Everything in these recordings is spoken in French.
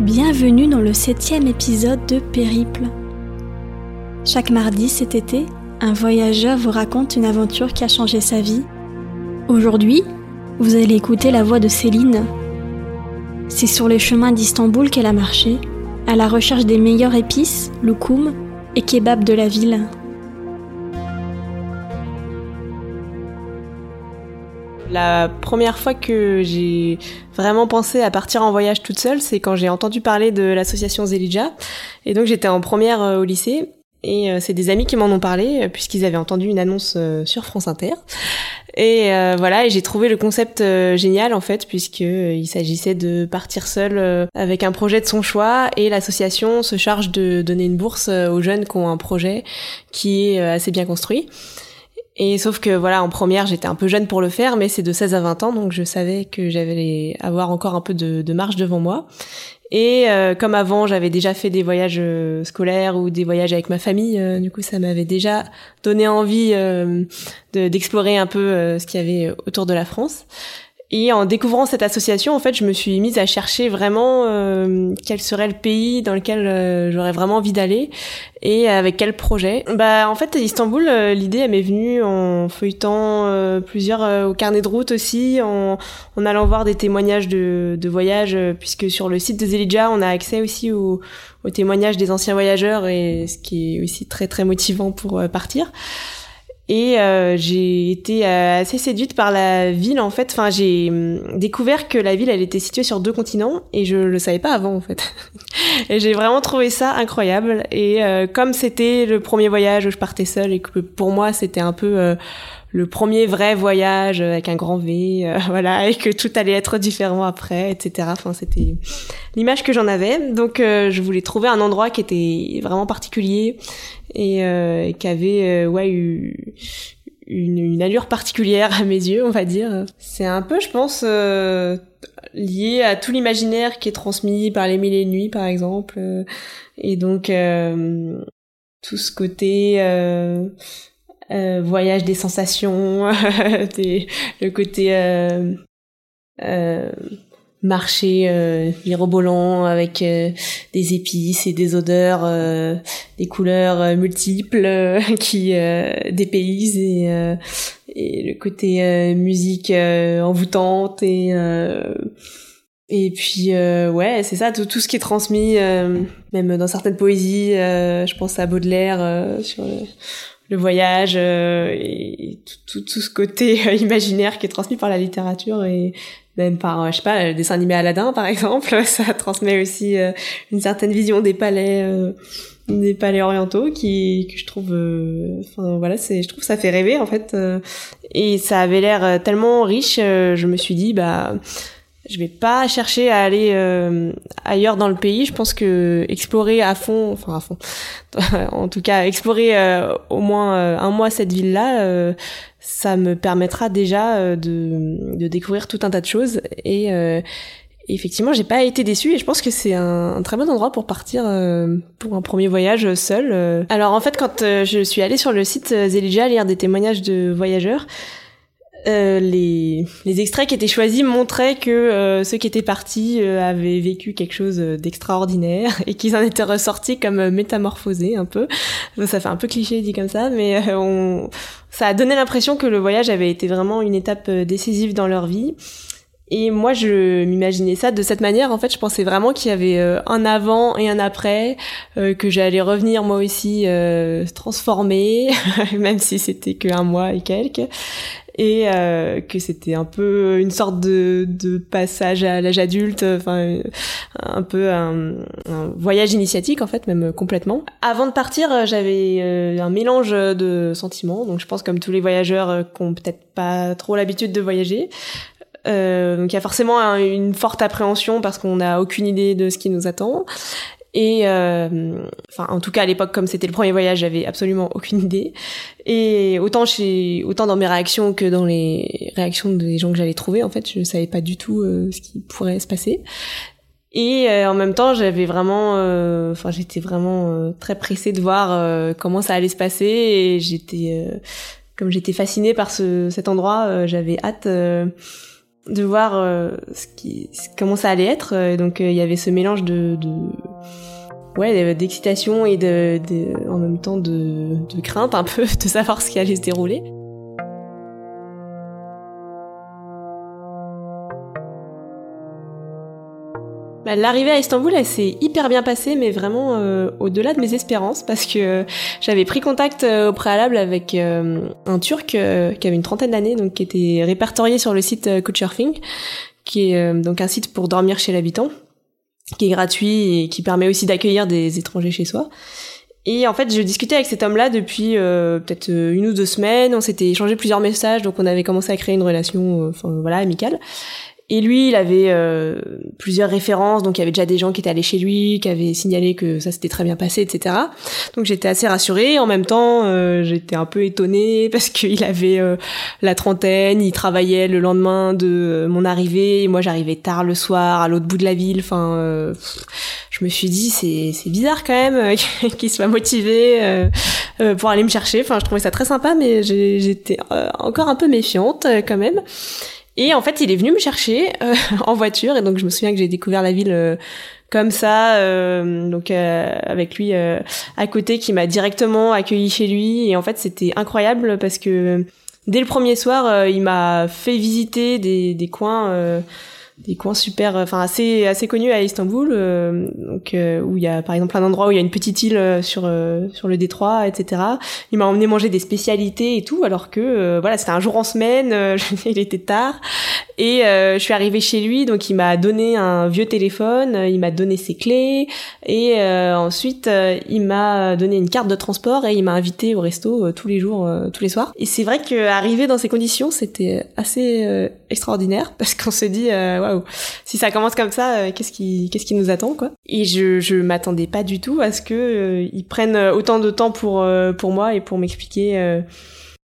Bienvenue dans le septième épisode de Périple. Chaque mardi cet été, un voyageur vous raconte une aventure qui a changé sa vie. Aujourd'hui, vous allez écouter la voix de Céline. C'est sur les chemins d'Istanbul qu'elle a marché, à la recherche des meilleures épices, loukoum et kebab de la ville. La première fois que j'ai vraiment pensé à partir en voyage toute seule, c'est quand j'ai entendu parler de l'association Zelidja. Et donc j'étais en première euh, au lycée. Et euh, c'est des amis qui m'en ont parlé, euh, puisqu'ils avaient entendu une annonce sur France Inter. Et voilà, et j'ai trouvé le concept génial en fait, puisqu'il s'agissait de partir seul avec un projet de son choix, et l'association se charge de donner une bourse aux jeunes qui ont un projet qui est assez bien construit. Et sauf que voilà, en première, j'étais un peu jeune pour le faire, mais c'est de 16 à 20 ans, donc je savais que j'allais avoir encore un peu de, de marge devant moi. Et euh, comme avant, j'avais déjà fait des voyages euh, scolaires ou des voyages avec ma famille, euh, du coup, ça m'avait déjà donné envie d'explorer un peu ce qu'il y avait autour de la France. Et en découvrant cette association, en fait, je me suis mise à chercher vraiment euh, quel serait le pays dans lequel euh, j'aurais vraiment envie d'aller et avec quel projet. Bah, en fait, Istanbul, euh, l'idée m'est venue en feuilletant euh, plusieurs au carnet de route aussi, en, en allant voir des témoignages de, de voyage, puisque sur le site de Zelidja, on a accès aussi aux, aux témoignages des anciens voyageurs et ce qui est aussi très très motivant pour partir. Et euh, j'ai été euh, assez séduite par la ville en fait. Enfin, j'ai hum, découvert que la ville elle était située sur deux continents et je le savais pas avant en fait. et j'ai vraiment trouvé ça incroyable. Et euh, comme c'était le premier voyage où je partais seule et que pour moi c'était un peu le premier vrai voyage avec un grand V, euh, voilà, et que tout allait être différent après, etc. Enfin, c'était l'image que j'en avais. Donc, euh, je voulais trouver un endroit qui était vraiment particulier et euh, qui avait, ouais, eu une, une, allure particulière à mes yeux, on va dire. C'est un peu, je pense, lié à tout l'imaginaire qui est transmis par les mille et une nuits, par exemple. et donc, tout ce côté euh, voyage des sensations, le côté euh, euh, marché euh, mirobolant avec euh, des épices et des odeurs, des couleurs multiples qui dépaysent et, et le côté musique envoûtante et et puis ouais, c'est ça, tout, tout ce qui est transmis, même dans certaines poésies. je pense à Baudelaire sur le voyage euh, et tout, tout, ce côté euh, imaginaire qui est transmis par la littérature et même par, euh, je sais pas, le dessin animé Aladdin par exemple, ça transmet aussi une certaine vision des palais, des palais orientaux qui que je trouve, enfin voilà, c'est, je trouve ça fait rêver en fait, et ça avait l'air tellement riche, je me suis dit bah je vais pas chercher à aller euh, ailleurs dans le pays. Je pense que explorer à fond, enfin à fond, en tout cas explorer euh, au moins euh, un mois cette ville-là, ça me permettra déjà de, de, découvrir tout un tas de choses. Et, effectivement, j'ai pas été déçue et je pense que c'est un, un, très bon endroit pour partir pour un premier voyage seul. Alors en fait, quand je suis allée sur le site Zelija lire des témoignages de voyageurs, euh, les, les, extraits qui étaient choisis montraient que euh, ceux qui étaient partis euh, avaient vécu quelque chose d'extraordinaire et qu'ils en étaient ressortis comme métamorphosés un peu. Ça fait un peu cliché dit comme ça, mais on, ça a donné l'impression que le voyage avait été vraiment une étape décisive dans leur vie. Et moi, je m'imaginais ça de cette manière. En fait, je pensais vraiment qu'il y avait un avant et un après, que j'allais revenir moi aussi euh, transformée, même si c'était que un mois et quelques, et euh, que c'était un peu une sorte de, de passage à l'âge adulte, enfin un peu un, voyage initiatique en fait, même complètement. Avant de partir, euh, j'avais euh, un mélange de sentiments, donc je pense comme tous les voyageurs qui ont peut-être pas trop l'habitude de voyager. Euh, donc il y a forcément une forte appréhension parce qu'on n'a aucune idée de ce qui nous attend. Et euh, enfin, en tout cas à l'époque, comme c'était le premier voyage, j'avais absolument aucune idée. Et autant chez, autant dans mes réactions que dans les réactions des gens que j'allais trouver, en fait, je savais pas du tout euh, ce qui pourrait se passer. Et euh, en même temps, j'avais vraiment, enfin, j'étais vraiment très pressée de voir comment ça allait se passer. Et j'étais, comme j'étais fascinée par ce, cet endroit, j'avais hâte de voir ce qui, comment ça allait être. donc il y avait ce mélange de, ouais, d'excitation et de, en même temps de, de crainte un peu de savoir ce qui allait se dérouler. Bah, l'arrivée à Istanbul, elle s'est hyper bien passée, mais vraiment euh, au-delà de mes espérances, parce que j'avais pris contact euh, au préalable avec euh, un Turc qui avait une trentaine d'années, donc qui était répertorié sur le site Couchsurfing, qui est donc un site pour dormir chez l'habitant, qui est gratuit et qui permet aussi d'accueillir des étrangers chez soi. Et en fait, je discutais avec cet homme-là depuis peut-être une ou deux semaines. On s'était échangé plusieurs messages, donc on avait commencé à créer une relation, enfin voilà, amicale. Et lui, il avait euh, plusieurs références, donc il y avait déjà des gens qui étaient allés chez lui, qui avaient signalé que ça s'était très bien passé, etc. Donc j'étais assez rassurée. En même temps, euh, j'étais un peu étonnée parce qu'il avait euh, la trentaine, il travaillait le lendemain de mon arrivée, et moi j'arrivais tard le soir à l'autre bout de la ville. Enfin, je me suis dit c'est c'est bizarre quand même qu'il soit motivé pour aller me chercher. Enfin, je trouvais ça très sympa, mais j'étais encore un peu méfiante quand même. Et en fait, il est venu me chercher euh, en voiture, et donc je me souviens que j'ai découvert la ville euh, comme ça, euh, donc avec lui à côté, qui m'a directement accueilli chez lui. Et en fait, c'était incroyable parce que dès le premier soir, il m'a fait visiter des, des coins des coins super enfin assez assez connus à Istanbul euh, donc euh, où il y a par exemple un endroit où il y a une petite île euh, sur sur le détroit etc il m'a emmené manger des spécialités et tout alors que voilà c'était un jour en semaine il était tard. Et je suis arrivée chez lui donc il m'a donné un vieux téléphone il m'a donné ses clés et ensuite il m'a donné une carte de transport et il m'a invité au resto tous les jours tous les soirs. Et c'est vrai que arriver dans ces conditions c'était assez extraordinaire parce qu'on se dit si ça commence comme ça, euh, qu'est-ce qui, qu'est-ce qui nous attend, quoi? Et je, je m'attendais pas du tout à ce que euh, ils prennent autant de temps pour euh, pour moi et pour m'expliquer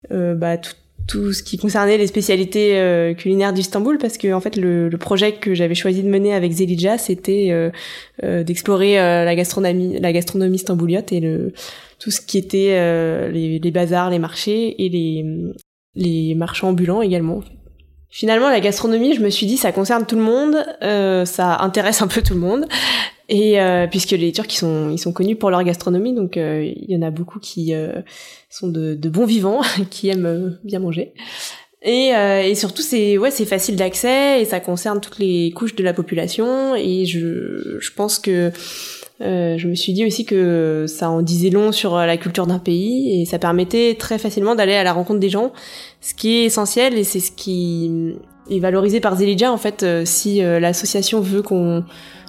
bah tout, tout ce qui concernait les spécialités culinaires d'Istanbul parce que en fait le, projet que j'avais choisi de mener avec Zelidja c'était d'explorer la gastronomie la gastronomie et le tout ce qui était les, les bazars les marchés et les les marchands ambulants également Finalement, la gastronomie, je me suis dit, ça concerne tout le monde, euh, ça intéresse un peu tout le monde, et euh, puisque les Turcs, ils sont, ils sont connus pour leur gastronomie, donc euh, il y en a beaucoup qui euh, sont de, de, bons vivants, qui aiment euh, bien manger. Et, et surtout, c'est ouais, c'est facile d'accès et ça concerne toutes les couches de la population. Et je, je pense que euh, je me suis dit aussi que ça en disait long sur la culture d'un pays et ça permettait très facilement d'aller à la rencontre des gens, ce qui est essentiel et c'est ce qui est valorisé par Zelidja en fait. Euh, si euh, l'association veut qu'on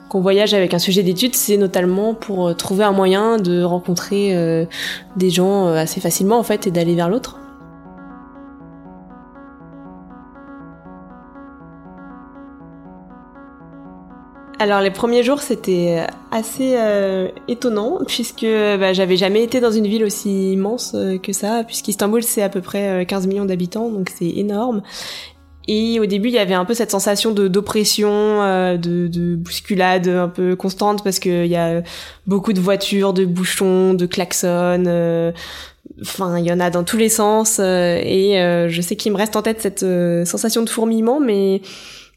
qu'on voyage avec un sujet d'étude, c'est notamment pour trouver un moyen de rencontrer des gens assez facilement en fait et d'aller vers l'autre. Alors les premiers jours c'était assez euh, étonnant puisque bah, j'avais jamais été dans une ville aussi immense euh, que ça puisqu'Istanbul c'est à peu près 15 euh, millions d'habitants donc c'est énorme et au début il y avait un peu cette sensation de d'oppression, de, de, bousculade un peu constante parce qu'il y a beaucoup de voitures, de bouchons, de klaxons. Enfin, il y en a dans tous les sens et je sais qu'il me reste en tête cette sensation de fourmillement, mais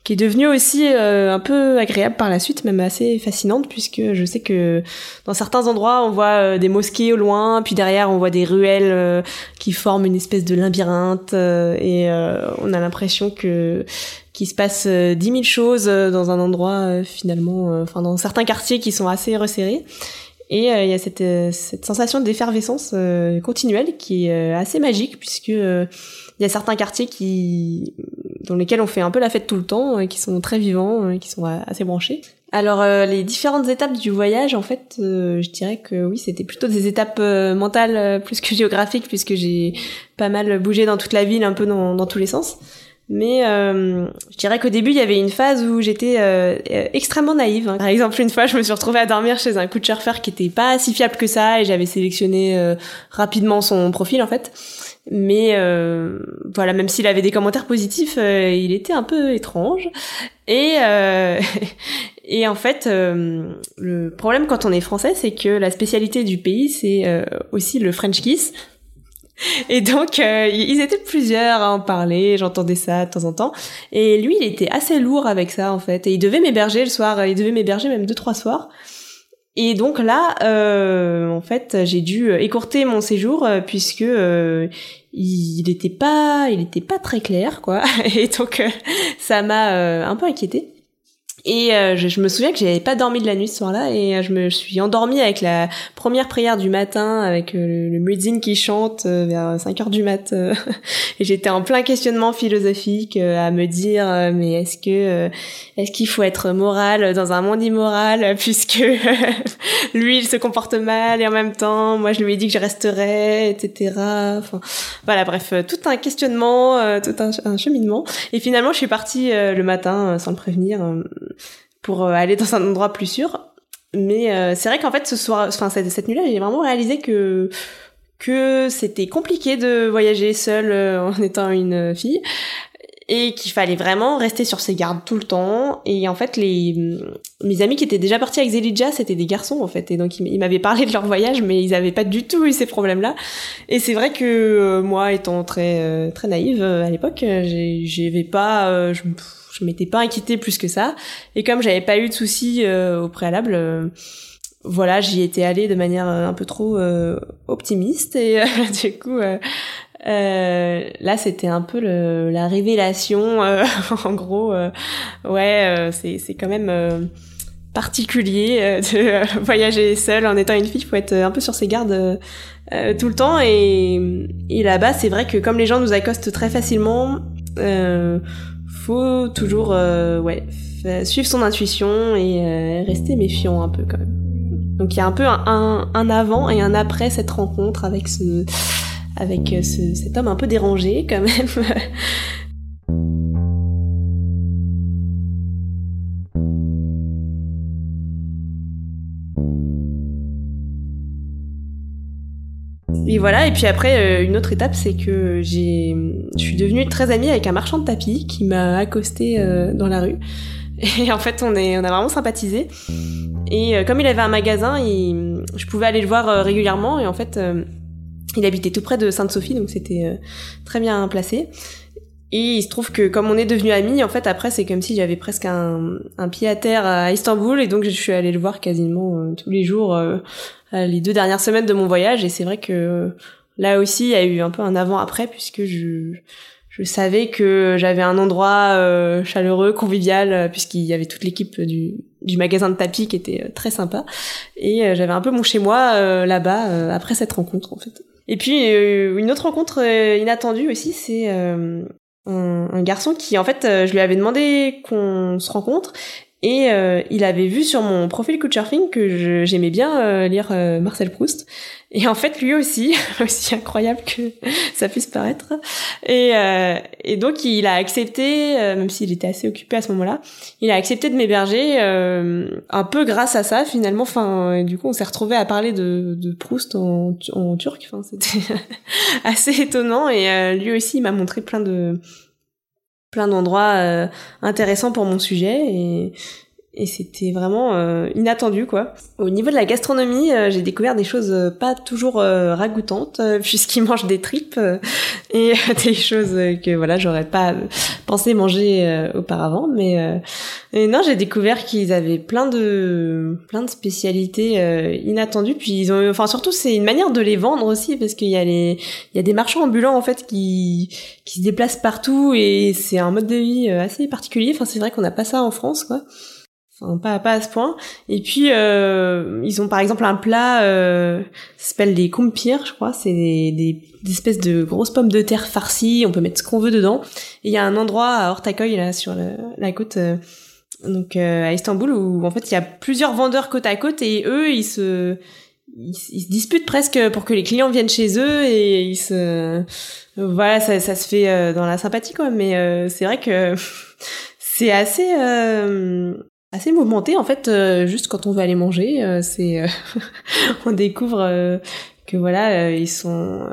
qui est devenue aussi euh, un peu agréable par la suite, même assez fascinante, puisque je sais que dans certains endroits, on voit euh, des mosquées au loin, puis derrière, on voit des ruelles euh, qui forment une espèce de labyrinthe, et on a l'impression que qu'il se passe dix mille choses dans un endroit finalement, enfin dans certains quartiers qui sont assez resserrés. Et il y a cette, cette sensation d'effervescence continuelle qui est assez magique, puisque il y a certains quartiers qui dans lesquels on fait un peu la fête tout le temps, euh, qui sont très vivants, euh, qui sont euh, assez branchés. Alors les différentes étapes du voyage, en fait, je dirais que oui, c'était plutôt des étapes mentales plus que géographiques, puisque j'ai pas mal bougé dans toute la ville, un peu dans, dans tous les sens. Mais euh, je dirais qu'au début, il y avait une phase où j'étais euh, extrêmement naïve. Hein. Par exemple, une fois, je me suis retrouvée à dormir chez un couchsurfer qui était pas si fiable que ça, et j'avais sélectionné euh, rapidement son profil en fait. Mais euh, voilà, même s'il avait des commentaires positifs, euh, il était un peu étrange. Et, euh, et en fait, le problème quand on est français, c'est que la spécialité du pays, c'est aussi le French kiss. Et donc, euh, ils étaient plusieurs à en parler, j'entendais ça de temps en temps. Et lui, il était assez lourd avec ça, en fait. Et il devait m'héberger le soir, il devait m'héberger même deux, trois soirs. Et donc là, euh, en fait, j'ai dû écourter mon séjour euh, puisque euh, il n'était pas, il était pas très clair, quoi. Et donc, ça m'a un peu inquiété. Et euh, je, me souviens que j'avais pas dormi de la nuit ce soir-là et euh, je me suis endormie avec la première prière du matin avec euh, le, le qui chante vers 5 heures du mat et j'étais en plein questionnement philosophique à me dire mais est-ce que est-ce qu'il faut être moral dans un monde immoral puisque lui il se comporte mal et en même temps moi je lui ai dit que je resterais etc. Enfin voilà bref tout un questionnement tout un, un, cheminement et finalement je suis partie le matin sans le prévenir pour euh, aller dans un endroit plus sûr. Mais euh, c'est vrai qu'en fait ce soir, enfin cette, cette nuit-là, j'ai vraiment réalisé que que c'était compliqué de voyager seule euh, en étant une fille et qu'il fallait vraiment rester sur ses gardes tout le temps. Et en fait, les mes amis qui étaient déjà partis avec Zelidja, c'était des garçons en fait, et donc ils m'avaient parlé de leur voyage, mais ils avaient pas du tout eu ces problèmes-là. Et c'est vrai que moi, étant très très naïve à l'époque, j'avais pas, je, je m'étais pas inquiétée plus que ça. Et comme j'avais pas eu de soucis euh, au préalable, euh, voilà, j'y étais allée de manière euh, un peu trop optimiste. Et du coup, là, c'était un peu le, la révélation. en gros, ouais, c'est c'est quand même particulier de voyager seule en étant une fille. Il faut être un peu sur ses gardes tout le temps. Et, et là-bas, c'est vrai que comme les gens nous accostent très facilement, euh, faut toujours euh, ouais suivre son intuition et euh, rester méfiant un peu quand même. Donc il y a un peu un, avant et un après cette rencontre avec ce avec euh, ce, cet homme un peu dérangé quand même. voilà, et puis après, euh, une autre étape, c'est que j'ai, je suis devenue très amie avec un marchand de tapis qui m'a accosté euh, dans la rue. Et en fait, on est, on a vraiment sympathisé. Et euh, comme il avait un magasin, je pouvais aller le voir régulièrement. Et en fait, il habitait tout près de Sainte-Sophie, donc c'était très bien placé. Et il se trouve que comme on est devenus amis, en fait après c'est comme si j'avais presque un, pied à terre à Istanbul et donc je suis allée le voir quasiment tous les jours euh, les deux dernières semaines de mon voyage et c'est vrai que là aussi il y a eu un peu un avant-après puisque je je savais que j'avais un endroit euh, chaleureux, convivial, euh, puisqu'il y avait toute l'équipe du, du magasin de tapis qui était très sympa. Et j'avais un peu mon chez-moi là-bas après cette rencontre en fait. Et puis une autre rencontre inattendue aussi, c'est un, garçon qui en fait je lui avais demandé qu'on se rencontre et euh, il avait vu sur mon profil Couchsurfing que j'aimais bien euh, lire euh, Marcel Proust. Et en fait, lui aussi, aussi incroyable que ça puisse paraître. Et, et donc, il a accepté, même s'il était assez occupé à ce moment-là, il a accepté de m'héberger un peu grâce à ça, finalement. Enfin, du coup, on s'est retrouvé à parler de, de Proust en, en turc. Enfin, c'était assez étonnant. Et lui aussi, il m'a montré plein de plein d'endroits euh, intéressants pour mon sujet et et c'était vraiment euh, inattendu quoi. Au niveau de la gastronomie, euh, j'ai découvert des choses euh, pas toujours ragoûtantes puisqu'ils mangent des tripes et des choses que voilà j'aurais pas pensé manger auparavant. Mais non, j'ai découvert qu'ils avaient plein de plein de spécialités inattendues. Puis ils ont, enfin surtout c'est une manière de les vendre aussi parce qu'il y a les il y a des marchands ambulants en fait qui qui se déplacent partout et c'est un mode de vie assez particulier. Enfin c'est vrai qu'on n'a pas ça en France quoi pas, pas à ce point. Et puis, euh, ils ont par exemple un plat, euh, s'appelle des kumpir, je crois. C'est des, des, espèces de grosses pommes de terre farcies. On peut mettre ce qu'on veut dedans. Et il y a un endroit à Ortaköy, là, sur la côte, euh, donc euh, à Istanbul, où en fait, il y a plusieurs vendeurs côte à côte et eux, ils se... Ils, se disputent presque pour que les clients viennent chez eux et ils se voilà ça, ça se fait euh, dans la sympathie quoi mais c'est vrai que c'est assez assez mouvementé en fait euh, juste quand on veut aller manger euh, c'est euh, on découvre que voilà ils sont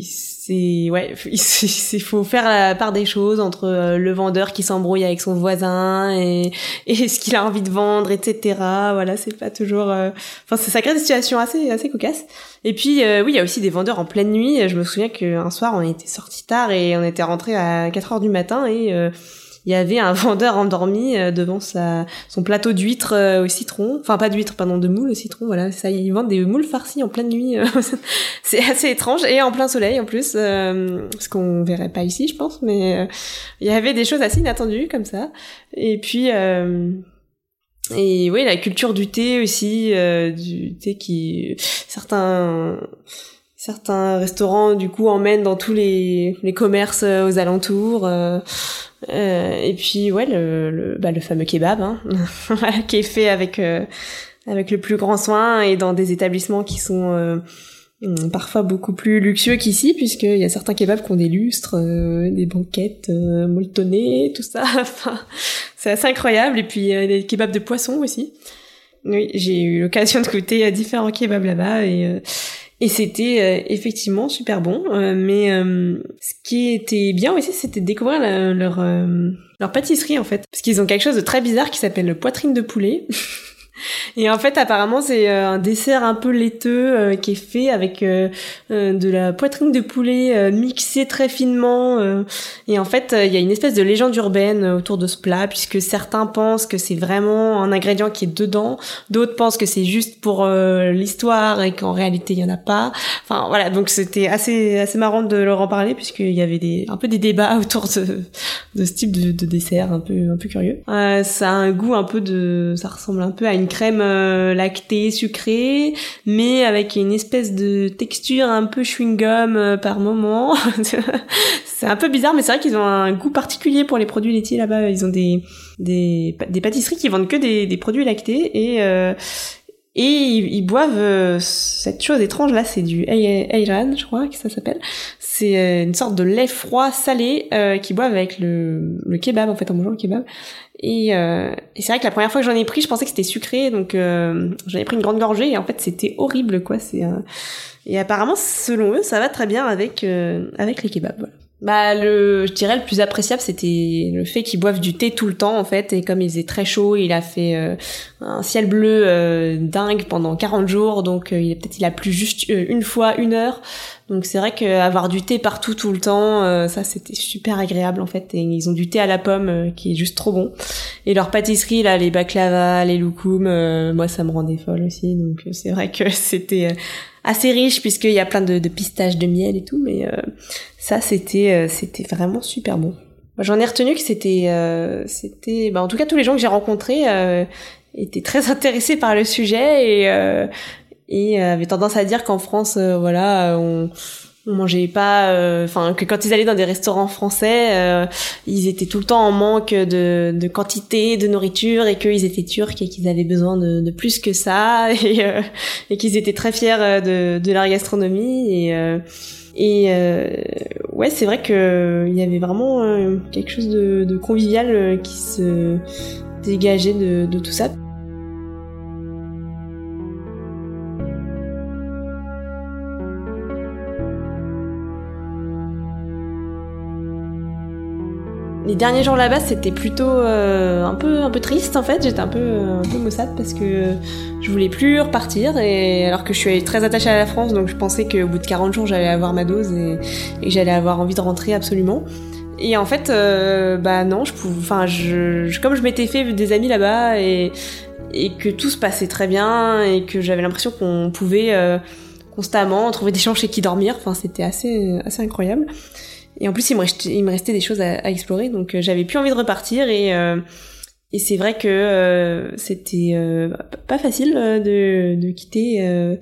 c'est ouais il faut faire la part des choses entre euh, le vendeur qui s'embrouille avec son voisin et, et ce qu'il a envie de vendre etc voilà c'est pas toujours euh, enfin ça crée des situations assez assez cocasses. Et puis euh, oui il y a aussi des vendeurs en pleine nuit. Je me souviens qu'un soir on était sorti tard et on était rentré à 4 heures du matin et il y avait un vendeur endormi euh, devant sa son plateau d'huîtres euh, au citron, enfin pas d'huîtres, pardon, de moules au citron. Voilà, ça, ils vendent des moules farcies en pleine nuit. Euh, c'est assez étrange et en plein soleil en plus, ce qu'on verrait pas ici, je pense. Mais il y avait des choses assez inattendues comme ça. Et puis et oui, la culture du thé aussi, du thé qui certains certains restaurants du coup emmènent dans tous les, les commerces aux alentours. Euh, et puis ouais, le, le, bah, le fameux kebab, hein, qui est fait avec euh, avec le plus grand soin et dans des établissements qui sont euh, hum, parfois beaucoup plus luxueux qu'ici, puisqu'il y a certains kebabs qui ont des lustres, des banquettes molletonnées, tout ça. c'est assez incroyable. Et puis des kebabs de poisson aussi. Oui, j'ai eu l'occasion de goûter différents kebabs là-bas et et c'était euh, effectivement super bon. Euh, mais euh, ce qui était bien aussi, c'était de découvrir leur, leur pâtisserie en fait. Parce qu'ils ont quelque chose de très bizarre qui s'appelle le poitrine de poulet. Et en fait, apparemment, c'est euh, un dessert un peu laiteux euh, qui est fait avec euh, de la poitrine de poulet mixée très finement. et en fait, il y a une espèce de légende urbaine autour de ce plat, puisque certains pensent que c'est vraiment un ingrédient qui est dedans, d'autres pensent que c'est juste pour l'histoire et qu'en réalité, il y en a pas. Enfin, voilà, donc c'était assez assez marrant de leur en parler, puisqu'il y avait des un peu des débats autour de, ce type de, de dessert un peu un peu curieux. ça a un goût un peu de... ça ressemble un peu à une crème euh, lactée sucrée, mais avec une espèce de texture un peu chewing-gum euh, par moment. c'est un peu bizarre, mais c'est vrai qu'ils ont un goût particulier pour les produits laitiers là-bas. Ils ont des, des, pâtisseries qui vendent que des, produits lactés et euh, et ils, boivent cette chose étrange là, c'est du ayran, je crois que ça s'appelle. C'est une sorte de lait froid salé qu'ils boivent avec le, le kebab en fait en mangeant le kebab. Et, euh, et c'est vrai que la première fois que j'en ai pris, je pensais que c'était sucré, donc euh, j'en ai pris une grande gorgée et en fait c'était horrible quoi. C'est euh, et apparemment selon eux ça va très bien avec euh, avec les kebabs. Bah le, je dirais le plus appréciable c'était le fait qu'ils boivent du thé tout le temps en fait et comme il faisait très chaud, il a fait euh, un ciel bleu euh, dingue pendant 40 jours donc il il peut-être il a plu juste une fois une heure donc c'est vrai qu'avoir du thé partout tout le temps, euh, ça c'était super agréable en fait. Et ils ont du thé à la pomme euh, qui est juste trop bon. Et leur pâtisserie là, les baklava, les loukoum, euh, moi ça me rendait folle aussi. Donc c'est vrai que c'était assez riche puisqu'il y a plein de, de, pistaches, de miel et tout. Mais ça c'était c'était vraiment super bon. J'en ai retenu que c'était c'était, bah, en tout cas tous les gens que j'ai rencontrés étaient très intéressés par le sujet et et euh, avait tendance à dire qu'en France, euh, voilà, on, on mangeait pas, euh, enfin que quand ils allaient dans des restaurants français, ils étaient tout le temps en manque de, de quantité de nourriture et qu'ils étaient turcs et qu'ils avaient besoin de, de, plus que ça et, et qu'ils étaient très fiers de, de leur gastronomie et et ouais, c'est vrai que il y avait vraiment quelque chose de, de convivial qui se dégageait de, de tout ça. Les derniers jours là-bas, c'était plutôt euh, un peu un peu triste en fait. J'étais un peu un peu maussade parce que je voulais plus repartir et alors que je suis très attachée à la France, donc je pensais qu'au bout de 40 jours, j'allais avoir ma dose et, que j'allais avoir envie de rentrer absolument. Et en fait, euh, bah non, je pouvais, enfin, je, comme je m'étais fait des amis là-bas et et que tout se passait très bien et que j'avais l'impression qu'on pouvait euh, constamment trouver des gens chez qui dormir. Enfin, c'était assez assez incroyable. Et en plus, il me restait, des choses à, explorer, donc euh, j'avais plus envie de repartir. Et, euh, c'est vrai que euh, c'était pas facile de quitter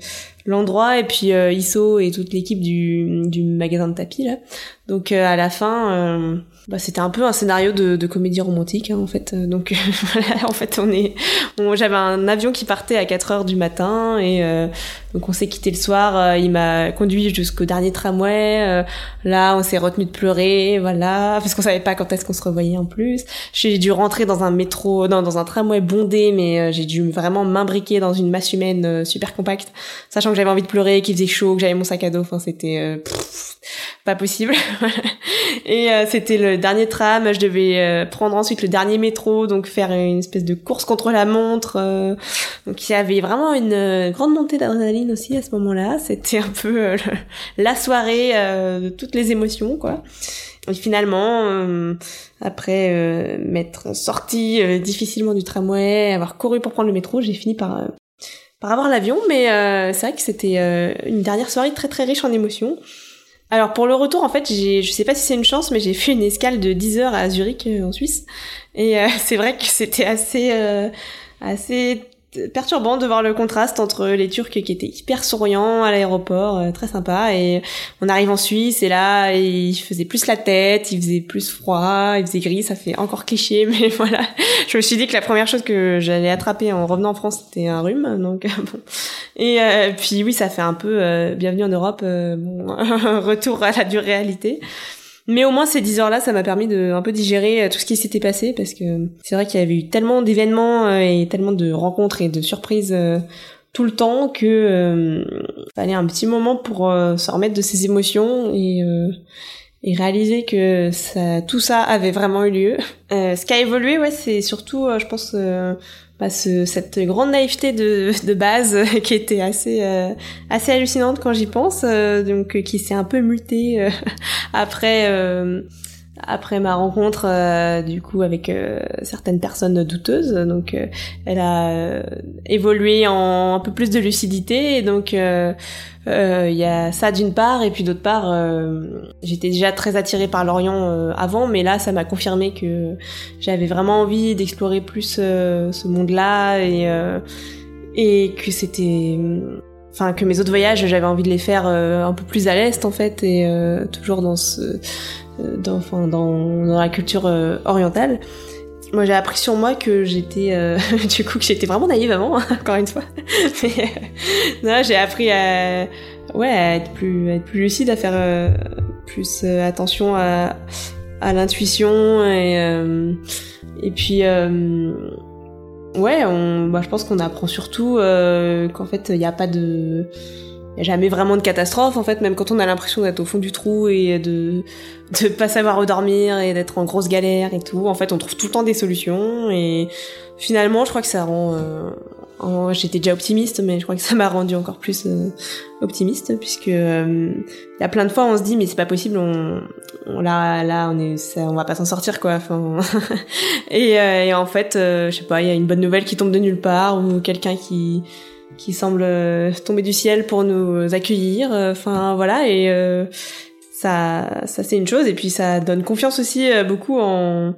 l'endroit et puis Isso et toute l'équipe du, du magasin de tapis là. Donc à la fin bah, c'était un peu un scénario de, de comédie romantique hein, en fait. Donc voilà, en fait on est, j'avais un avion qui partait à 4 heures du matin et euh, donc on s'est quitté le soir. Euh, il m'a conduit jusqu'au dernier tramway. Euh, là on s'est retenu de pleurer, voilà, parce qu'on savait pas quand est-ce qu'on se revoyait en plus. J'ai dû rentrer dans un métro, non dans un tramway bondé, mais j'ai dû vraiment m'imbriquer dans une masse humaine super compacte, sachant que j'avais envie de pleurer, qu'il faisait chaud, que j'avais mon sac à dos. Enfin, c'était euh, pas possible. et euh, c'était le dernier tram. Je devais euh, prendre ensuite le dernier métro, donc faire une espèce de course contre la montre. donc il y avait vraiment une grande montée d'adrénaline aussi à ce moment-là. C'était un peu la soirée de toutes les émotions, quoi. Et finalement, après m'être sortie difficilement du tramway, avoir couru pour prendre le métro, j'ai fini par par avoir l'avion, mais euh, c'est vrai que c'était euh, une dernière soirée très très riche en émotions. Alors pour le retour, en fait, je sais pas si c'est une chance, mais j'ai fait une escale de 10 heures à Zurich euh, en Suisse, et c'est vrai que c'était assez assez perturbant de voir le contraste entre les Turcs qui étaient hyper souriants à l'aéroport, euh, très sympa, et on arrive en Suisse et là il faisait plus la tête, il faisait plus froid, il faisait gris, ça fait encore cliché, mais voilà. Je me suis dit que la première chose que j'allais attraper en revenant en France c'était un rhume, donc bon. Et euh, puis oui, ça fait un peu euh, bienvenue en Europe, bon, retour à la dure réalité. Mais au moins ces 10 heures-là, ça m'a permis de un peu digérer euh, tout ce qui s'était passé parce que c'est vrai qu'il y avait eu tellement d'événements euh, et tellement de rencontres et de surprises euh, tout le temps que euh, fallait un petit moment pour se remettre de ses émotions et et réaliser que ça tout ça avait vraiment eu lieu. ce qui a évolué, ouais, c'est surtout, je pense, bah, cette grande naïveté de, de base qui était assez euh, assez hallucinante quand j'y pense, euh, donc qui s'est un peu mutée euh, après après ma rencontre du coup avec certaines personnes douteuses donc elle a évolué en un peu plus de lucidité donc euh, il y a ça d'une part et puis d'autre part euh, j'étais déjà très attirée par l'Orient euh, avant mais là ça m'a confirmé que j'avais vraiment envie d'explorer plus ce monde-là et et que c'était enfin que mes autres voyages j'avais envie de les faire un peu plus à l'est en fait et toujours dans ce dans, la culture orientale moi, j'ai appris sur moi que j'étais, euh, du coup, que j'étais vraiment naïve avant, encore une fois. Non, j'ai appris à, ouais, à être plus, lucide, à faire euh, plus euh, attention à, l'intuition et puis ouais, bah, je pense qu'on apprend surtout qu'en fait, il n'y a pas de il n'y a jamais vraiment de catastrophe en fait, même quand on a l'impression d'être au fond du trou et de de pas savoir où dormir et d'être en grosse galère et tout. En fait, on trouve tout le temps des solutions et finalement, je crois que ça rend. Euh, J'étais déjà optimiste, mais je crois que ça m'a rendu encore plus euh, optimiste puisque euh, il y a plein de fois on se dit mais c'est pas possible, on, on là là on est, ça, on va pas s'en sortir quoi. Enfin, et, euh, et en fait, je sais pas, il y a une bonne nouvelle qui tombe de nulle part ou quelqu'un qui qui semble euh, tomber du ciel pour nous accueillir. Euh, enfin voilà et euh, ça ça c'est une chose et puis ça donne confiance aussi beaucoup en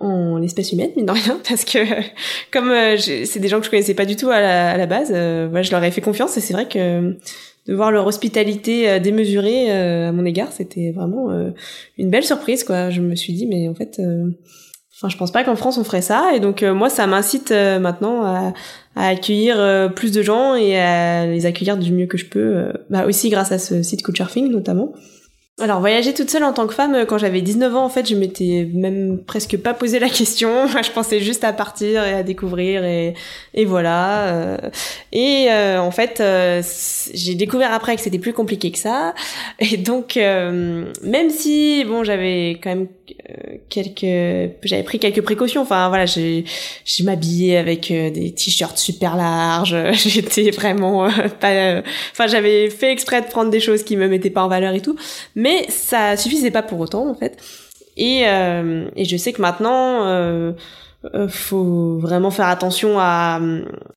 en l'espèce humaine mine de rien parce que comme c'est des gens que je connaissais pas du tout à la, base, voilà, je leur ai fait confiance et c'est vrai que de voir leur hospitalité démesurée à mon égard, c'était vraiment une belle surprise quoi. Je me suis dit mais en fait Enfin, je pense pas qu'en France on ferait ça, et donc moi ça m'incite maintenant à, à accueillir euh, plus de gens et à les accueillir du mieux que je peux, euh, bah aussi grâce à ce site Couchsurfing notamment. Alors voyager toute seule en tant que femme, euh, quand j'avais 19 ans en fait, je m'étais même presque pas posé la question. je pensais juste à partir et à découvrir et, et voilà. Euh. Et euh, en fait, j'ai découvert après que c'était plus compliqué que ça. Et donc même si bon, j'avais quand même quelques, j'avais pris quelques précautions. Enfin voilà, j'ai, je m'habillais avec des t-shirts super larges. J'étais vraiment pas. Enfin j'avais fait exprès de prendre des choses qui me mettaient pas en valeur et tout. Mais ça suffisait pas pour autant en fait. Et, euh, et je sais que maintenant, euh, euh faut vraiment faire attention à,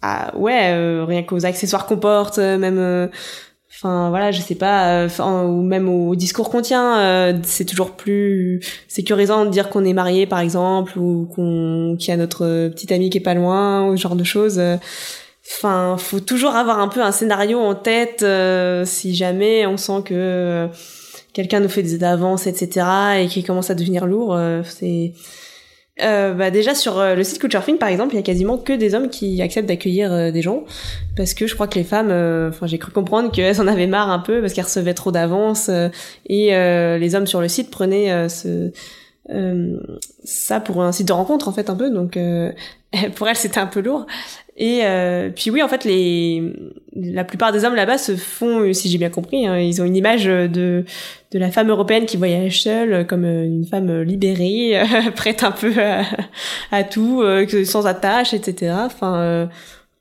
à ouais, euh, rien qu'aux accessoires qu'on porte, même. Enfin voilà, je sais pas, ou même au discours qu'on tient, c'est toujours plus sécurisant de dire qu'on est marié par exemple ou qu'on qu'il y a notre petite amie qui est pas loin ou ce genre de choses. Enfin, faut toujours avoir un peu un scénario en tête si jamais on sent que quelqu'un nous fait des avances, etc., et qui commence à devenir lourd, euh, c'est euh, bah déjà sur euh, le site Couchsurfing par exemple, il y a quasiment que des hommes qui acceptent d'accueillir des gens. Parce que je crois que les femmes, enfin j'ai cru comprendre qu'elles en avaient marre un peu parce qu'elles recevaient trop d'avance et les hommes sur le site prenaient ce ça pour un site de rencontre en fait un peu. Donc pour elle c'était un peu lourd et euh, puis oui, en fait, les la plupart des hommes là-bas se font, si j'ai bien compris, hein, ils ont une image de de la femme européenne qui voyage seule comme euh, une femme libérée, prête un peu à, tout, euh, sans attache, etc. Enfin,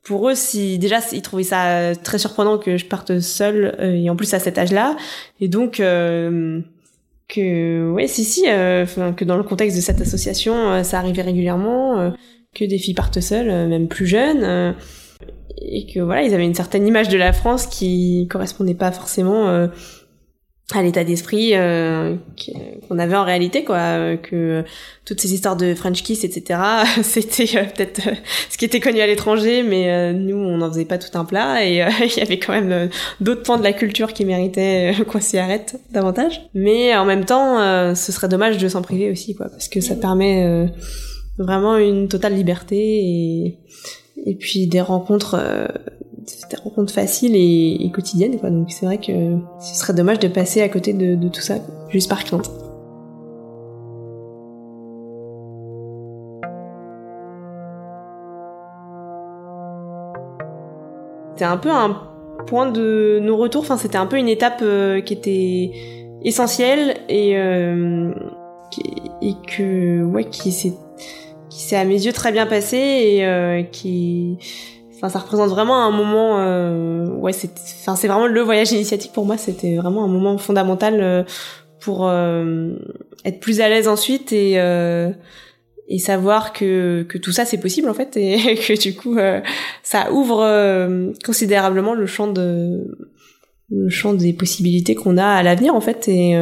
pour eux, si déjà ils trouvaient ça très surprenant que je parte seule et en plus à cet âge-là, et donc que ouais, si si, que dans le contexte de cette association, ça arrivait régulièrement que des filles partent seules, euh, même plus jeunes, euh, et que voilà, ils avaient une certaine image de la France qui correspondait pas forcément euh, à l'état d'esprit qu'on avait en réalité quoi que toutes ces histoires de French kiss etc c'était peut-être ce qui était connu à l'étranger mais nous on n'en faisait pas tout un plat et il y avait quand même d'autres pans de la culture qui méritaient qu'on s'y arrête davantage. Mais en même temps ce serait dommage de s'en priver aussi quoi parce que ça permet vraiment une totale liberté et, et puis des rencontres euh, des rencontres faciles et, quotidiennes quoi. Donc c'est vrai que ce serait dommage de passer à côté de, tout ça juste par crainte. C'était un peu un point de nos retours enfin c'était un peu une étape euh, qui était essentielle et euh, et que ouais qui s'est qui s'est à mes yeux très bien passé et euh, qui enfin ça représente vraiment un moment euh, ouais c'est enfin c'est vraiment le voyage initiatique pour moi. C'était vraiment un moment fondamental euh, pour être plus à l'aise ensuite et et savoir que que tout ça c'est possible en fait et que du coup ça ouvre considérablement le champ de le champ des possibilités qu'on a à l'avenir en fait. Et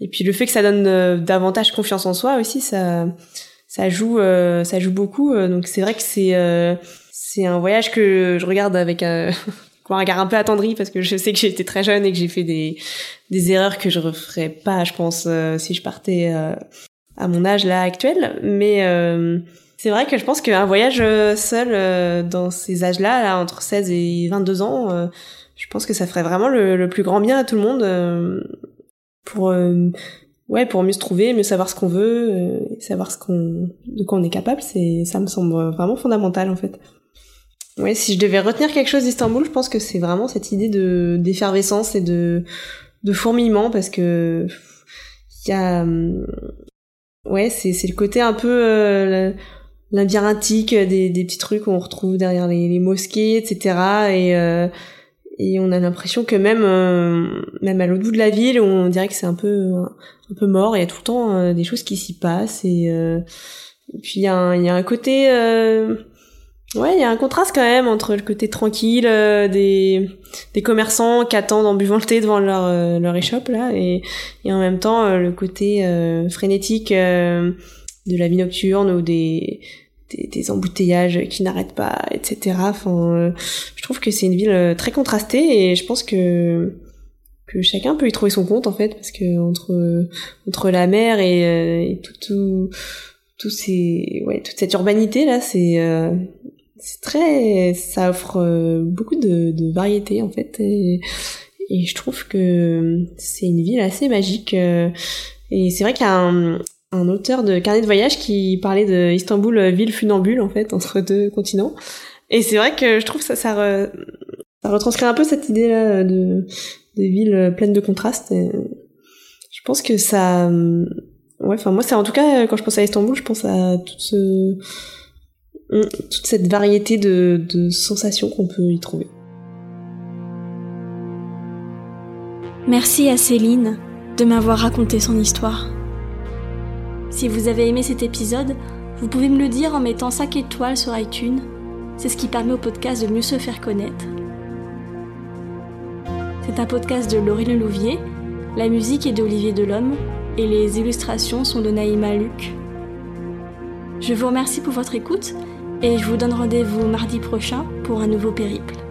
et puis le fait que ça donne davantage confiance en soi aussi ça ça joue euh, ça joue beaucoup euh, donc c'est vrai que c'est euh, c'est un voyage que je regarde avec un un regard un peu attendri parce que je sais que été très jeune et que j'ai fait des des erreurs que je referais pas je pense si je partais à mon âge là actuel. Mais c'est vrai que je pense qu'un voyage seul dans ces âges-là, là, entre 16 et 22 ans, je pense que ça ferait vraiment le, le, plus grand bien à tout le monde pour ouais, pour mieux se trouver, mieux savoir ce qu'on veut, euh, savoir ce qu'on, de quoi on est capable, c'est, ça me semble vraiment fondamental en fait. Ouais, si je devais retenir quelque chose d'Istanbul, je pense que c'est vraiment cette idée de d'effervescence et de de fourmillement parce que il y a hum, ouais, c'est c'est le côté un peu euh, labyrinthique des des petits trucs qu'on retrouve derrière les, les mosquées, etc. Et euh, et on a l'impression que même euh, même à l'autre bout de la ville on dirait que c'est un peu un peu mort. Il y a tout le temps euh, des choses qui s'y passent et, euh, puis il y a un y a un côté ouais il y a un contraste quand même entre le côté tranquille des des commerçants qui attendent en buvant le thé devant leur leur échoppe là et et en même temps le côté frénétique de la vie nocturne ou des des, embouteillages qui n'arrêtent pas, etc. Enfin, euh, je trouve que c'est une ville euh, très contrastée et je pense que que chacun peut y trouver son compte en fait parce que entre entre la mer et, euh, et tout tout tout ces ouais toute cette urbanité là c'est c'est très ça offre beaucoup de, de variété en fait et, et je trouve que c'est une ville assez magique et c'est vrai qu'il y a un, un auteur de carnet de voyage qui parlait de Istanbul euh, ville funambule en fait entre deux continents. Et c'est vrai que je trouve ça ça, retranscrit un peu cette idée là de des villes pleines de contrastes. Je pense que ça ouais enfin moi c'est en tout cas quand je pense à Istanbul je pense à toute cette variété de, de sensations qu'on peut y trouver. Merci à Céline de m'avoir raconté son histoire. Si vous avez aimé cet épisode, vous pouvez me le dire en mettant 5 étoiles sur iTunes. C'est ce qui permet au podcast de mieux se faire connaître. C'est un podcast de Laurie Louvier. La musique est d'Olivier Delhomme et les illustrations sont de Naïma Luc. Je vous remercie pour votre écoute et je vous donne rendez-vous mardi prochain pour un nouveau périple.